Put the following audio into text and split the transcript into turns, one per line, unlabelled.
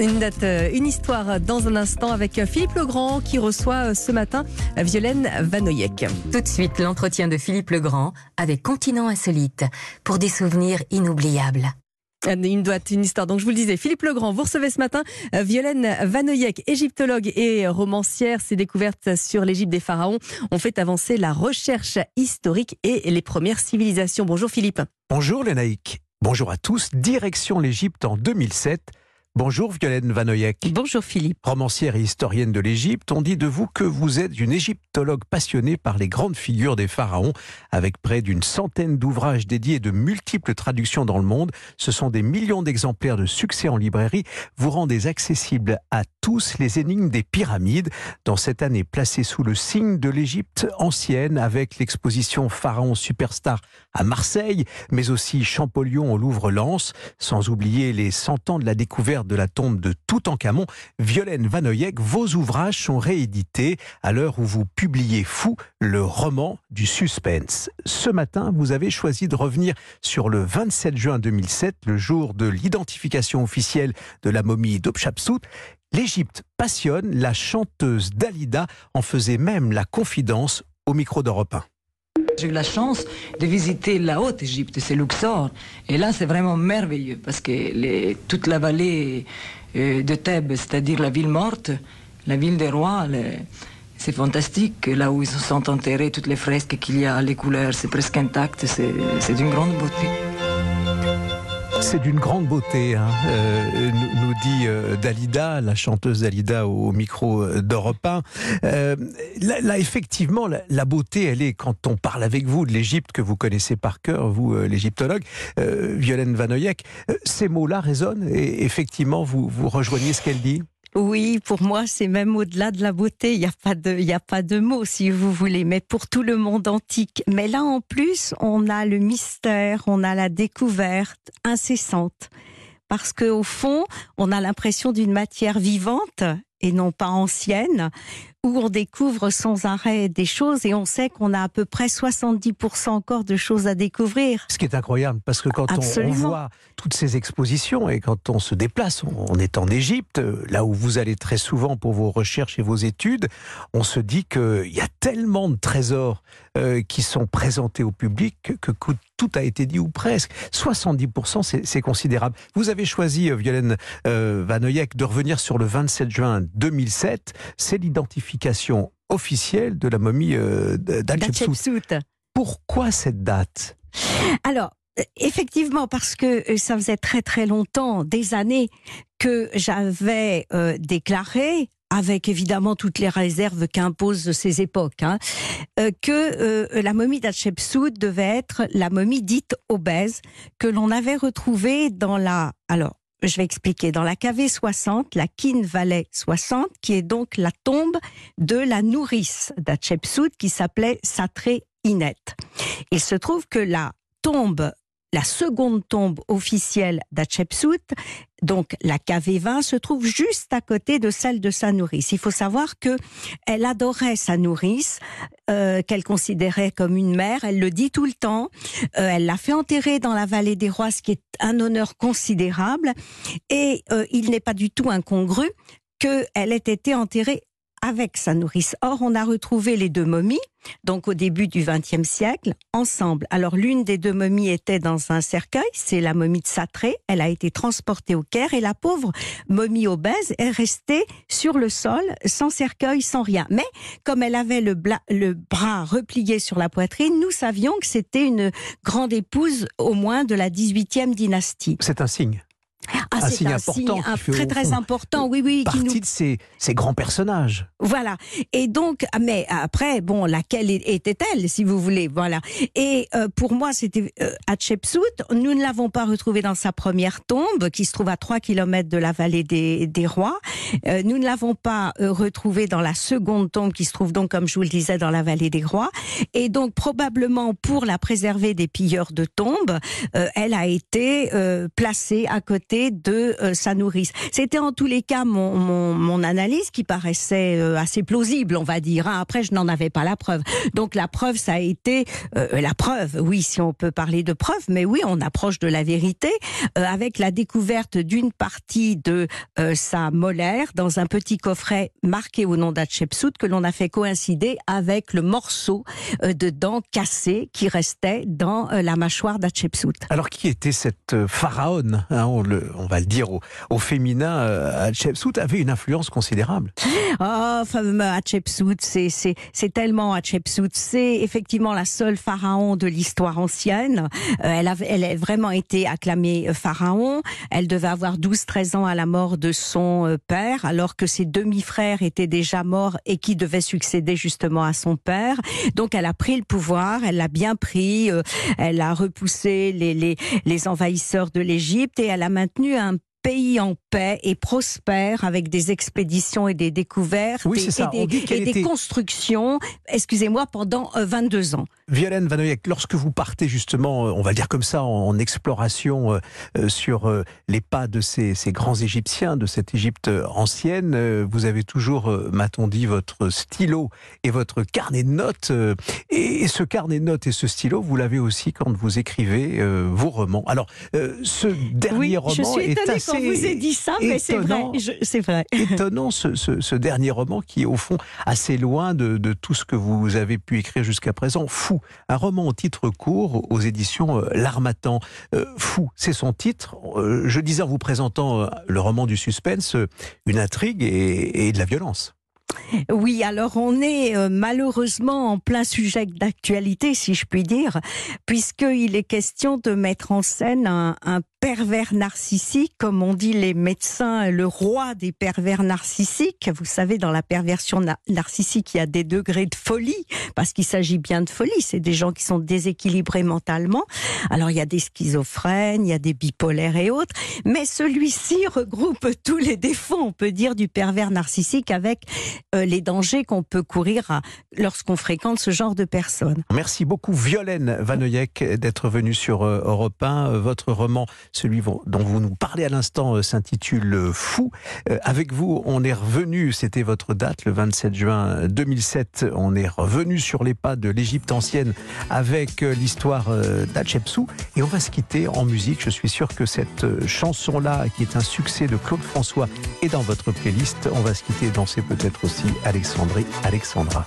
Une date, euh, une histoire dans un instant avec euh, Philippe Legrand qui reçoit euh, ce matin Violaine Vanoyek.
Tout de suite, l'entretien de Philippe Legrand avec Continent Insolite pour des souvenirs inoubliables.
Une date, une histoire. Donc je vous le disais, Philippe Legrand, vous recevez ce matin Violaine Vanoyek, égyptologue et romancière. Ses découvertes sur l'Égypte des pharaons ont fait avancer la recherche historique et les premières civilisations. Bonjour Philippe.
Bonjour Lénaïque. Bonjour à tous. Direction l'Égypte en 2007 Bonjour Violaine Vanoyek.
Bonjour Philippe.
Romancière et historienne de l'Égypte, on dit de vous que vous êtes une égyptologue passionnée par les grandes figures des pharaons, avec près d'une centaine d'ouvrages dédiés et de multiples traductions dans le monde. Ce sont des millions d'exemplaires de succès en librairie. Vous rendez accessibles à tous les énigmes des pyramides, dans cette année placée sous le signe de l'Égypte ancienne, avec l'exposition Pharaon Superstar à Marseille, mais aussi Champollion au Louvre-Lens, sans oublier les 100 ans de la découverte de la tombe de Toutankhamon, Violaine Vanoyek, vos ouvrages sont réédités à l'heure où vous publiez Fou, le roman du suspense. Ce matin, vous avez choisi de revenir sur le 27 juin 2007, le jour de l'identification officielle de la momie d'Obchapsout. L'Égypte passionne, la chanteuse Dalida en faisait même la confidence au micro d'Europe 1.
J'ai eu la chance de visiter la Haute-Égypte, c'est Luxor. Et là, c'est vraiment merveilleux parce que toute la vallée euh, de Thèbes, c'est-à-dire la ville morte, la ville des rois, c'est fantastique. Là où ils sont enterrés, toutes les fresques qu'il y a, les couleurs, c'est presque intact, c'est d'une grande beauté.
C'est d'une grande beauté, hein. euh, nous, dit euh, Dalida, la chanteuse Dalida au, micro euh, d'Europe 1. là, effectivement, la, beauté, elle est quand on parle avec vous de l'Égypte que vous connaissez par cœur, vous, l'égyptologue, Violaine Vanoyek. ces mots-là résonnent et effectivement, vous, vous rejoignez ce qu'elle dit?
Oui, pour moi, c'est même au-delà de la beauté. Il n'y a pas de, il a pas de mots, si vous voulez, mais pour tout le monde antique. Mais là, en plus, on a le mystère, on a la découverte incessante. Parce qu'au fond, on a l'impression d'une matière vivante et non pas ancienne, où on découvre sans arrêt des choses et on sait qu'on a à peu près 70% encore de choses à découvrir.
Ce qui est incroyable, parce que quand on, voit toutes ces expositions et quand on se déplace, on, est en Égypte, là où vous allez très souvent pour vos recherches et vos études, on se dit qu'il y a tellement de trésors euh, qui sont présentés au public que, tout a été dit ou presque. 70%, c'est considérable. Vous avez choisi, euh, Violaine euh, Vanoyek, de revenir sur le 27 juin 2007. C'est l'identification officielle de la momie euh, d'Hatshepsut. Pourquoi cette date?
Alors, euh, Effectivement, parce que euh, ça faisait très très longtemps, des années, que j'avais déclaré, avec évidemment toutes les réserves qu'imposent ces époques, hein, que la momie d'Hatshepsut devait être la momie dite obèse, que l'on avait retrouvée dans la... Alors, je vais expliquer, dans la KV 60, la Kin Valley 60, qui est donc la tombe de la nourrice d'Hatshepsut qui s'appelait Satré Inet. Il se trouve que la tombe la seconde tombe officielle d'Hatshepsut, donc la KV20, se trouve juste à côté de celle de sa nourrice. Il faut savoir que elle adorait sa nourrice, euh, qu'elle considérait comme une mère. Elle le dit tout le temps. Euh, elle l'a fait enterrer dans la vallée des rois, ce qui est un honneur considérable. Et euh, il n'est pas du tout incongru qu'elle ait été enterrée avec sa nourrice. Or, on a retrouvé les deux momies, donc au début du XXe siècle, ensemble. Alors, l'une des deux momies était dans un cercueil, c'est la momie de Satré. Elle a été transportée au Caire et la pauvre momie obèse est restée sur le sol, sans cercueil, sans rien. Mais comme elle avait le, bras replié sur la poitrine, nous savions que c'était une grande épouse, au moins de la 18e dynastie.
C'est un signe.
Ah, un signe important. très très important, oui, oui.
Partie qui nous... de ces, ces, grands personnages.
Voilà. Et donc, mais après, bon, laquelle était-elle, si vous voulez, voilà. Et euh, pour moi, c'était euh, Hatshepsut. Nous ne l'avons pas retrouvée dans sa première tombe, qui se trouve à 3 km de la vallée des, des rois. Euh, nous ne l'avons pas euh, retrouvée dans la seconde tombe, qui se trouve donc, comme je vous le disais, dans la vallée des rois. Et donc, probablement pour la préserver des pilleurs de tombes, elle a été placée à côté de sa nourrice. C'était en tous les cas mon, analyse qui paraissait assez plausible, on va dire. Hein. Après, je n'en avais pas la preuve. Donc la preuve, ça a été la preuve. Oui, si on peut parler de preuve, mais oui, on approche de la vérité avec la découverte d'une partie de sa molaire dans un petit coffret marqué au nom d'Hatshepsut que l'on a fait coïncider avec le morceau de dent cassé qui restait dans la mâchoire d'Hatshepsut.
Alors qui était cette pharaon hein, on, va le dire au, féminin, Hatshepsut avait une influence considérable.
Oh, Hatshepsut, c'est tellement Hatshepsut. C'est effectivement la seule pharaon de l'histoire ancienne. elle, a, elle vraiment été acclamée pharaon. Elle devait avoir 12-13 ans à la mort de son père, alors que ses demi-frères étaient déjà morts et qui devaient succéder justement à son père. Donc elle a pris le pouvoir, elle l'a bien pris, elle a repoussé les, les, les envahisseurs de l'Égypte et elle a maintenu un pays en paix et prospère avec des expéditions et des découvertes et, des, constructions, excusez-moi, pendant 22 euh, ans.
Violaine Vanoyek, lorsque vous partez justement, euh, on va dire comme ça, en, exploration euh, sur les pas de ces, grands Égyptiens, de cette Égypte ancienne, vous avez toujours, m'a-t-on dit, votre stylo et votre carnet de notes. et, ce carnet de notes et ce stylo, vous l'avez aussi quand vous écrivez vos romans. Alors, ce dernier roman est assez
on vous ai dit ça, mais c'est vrai. C'est vrai.
Étonnant ce, dernier roman qui est au fond assez loin de, tout ce que vous avez pu écrire jusqu'à présent. Fou, un roman au titre court aux éditions euh, L'Armatan. Euh, fou, c'est son titre. Euh, je disais en vous présentant le roman du suspense, une intrigue et de la violence.
Oui, alors on est euh, malheureusement en plein sujet d'actualité, si je puis dire, puisqu'il est question de mettre en scène un, pervers narcissique, comme on dit les médecins, le roi des pervers narcissiques. Vous savez, dans la perversion narcissique, il y a des degrés de folie, parce qu'il s'agit bien de folie. C'est des gens qui sont déséquilibrés mentalement. Alors il y a des schizophrènes, il y a des bipolaires et autres, mais celui-ci regroupe tous les défauts, on peut dire, du pervers narcissique avec euh, les dangers qu'on peut courir lorsqu'on fréquente ce genre de personnes.
Merci beaucoup Violaine Vanoyek d'être venue sur euh, Europe 1. Euh, votre roman, celui dont vous nous parlez à l'instant, s'intitule Fou. Avec vous, on est revenu, c'était votre date, le 27 juin 2007, on est revenu sur les pas de l'Égypte ancienne avec l'histoire d'Hatshepsut et on va se quitter en musique. Je suis sûr que cette chanson-là, qui est un succès de Claude François, est dans votre playlist. On va se quitter danser peut-être aussi Alexandrie Alexandra.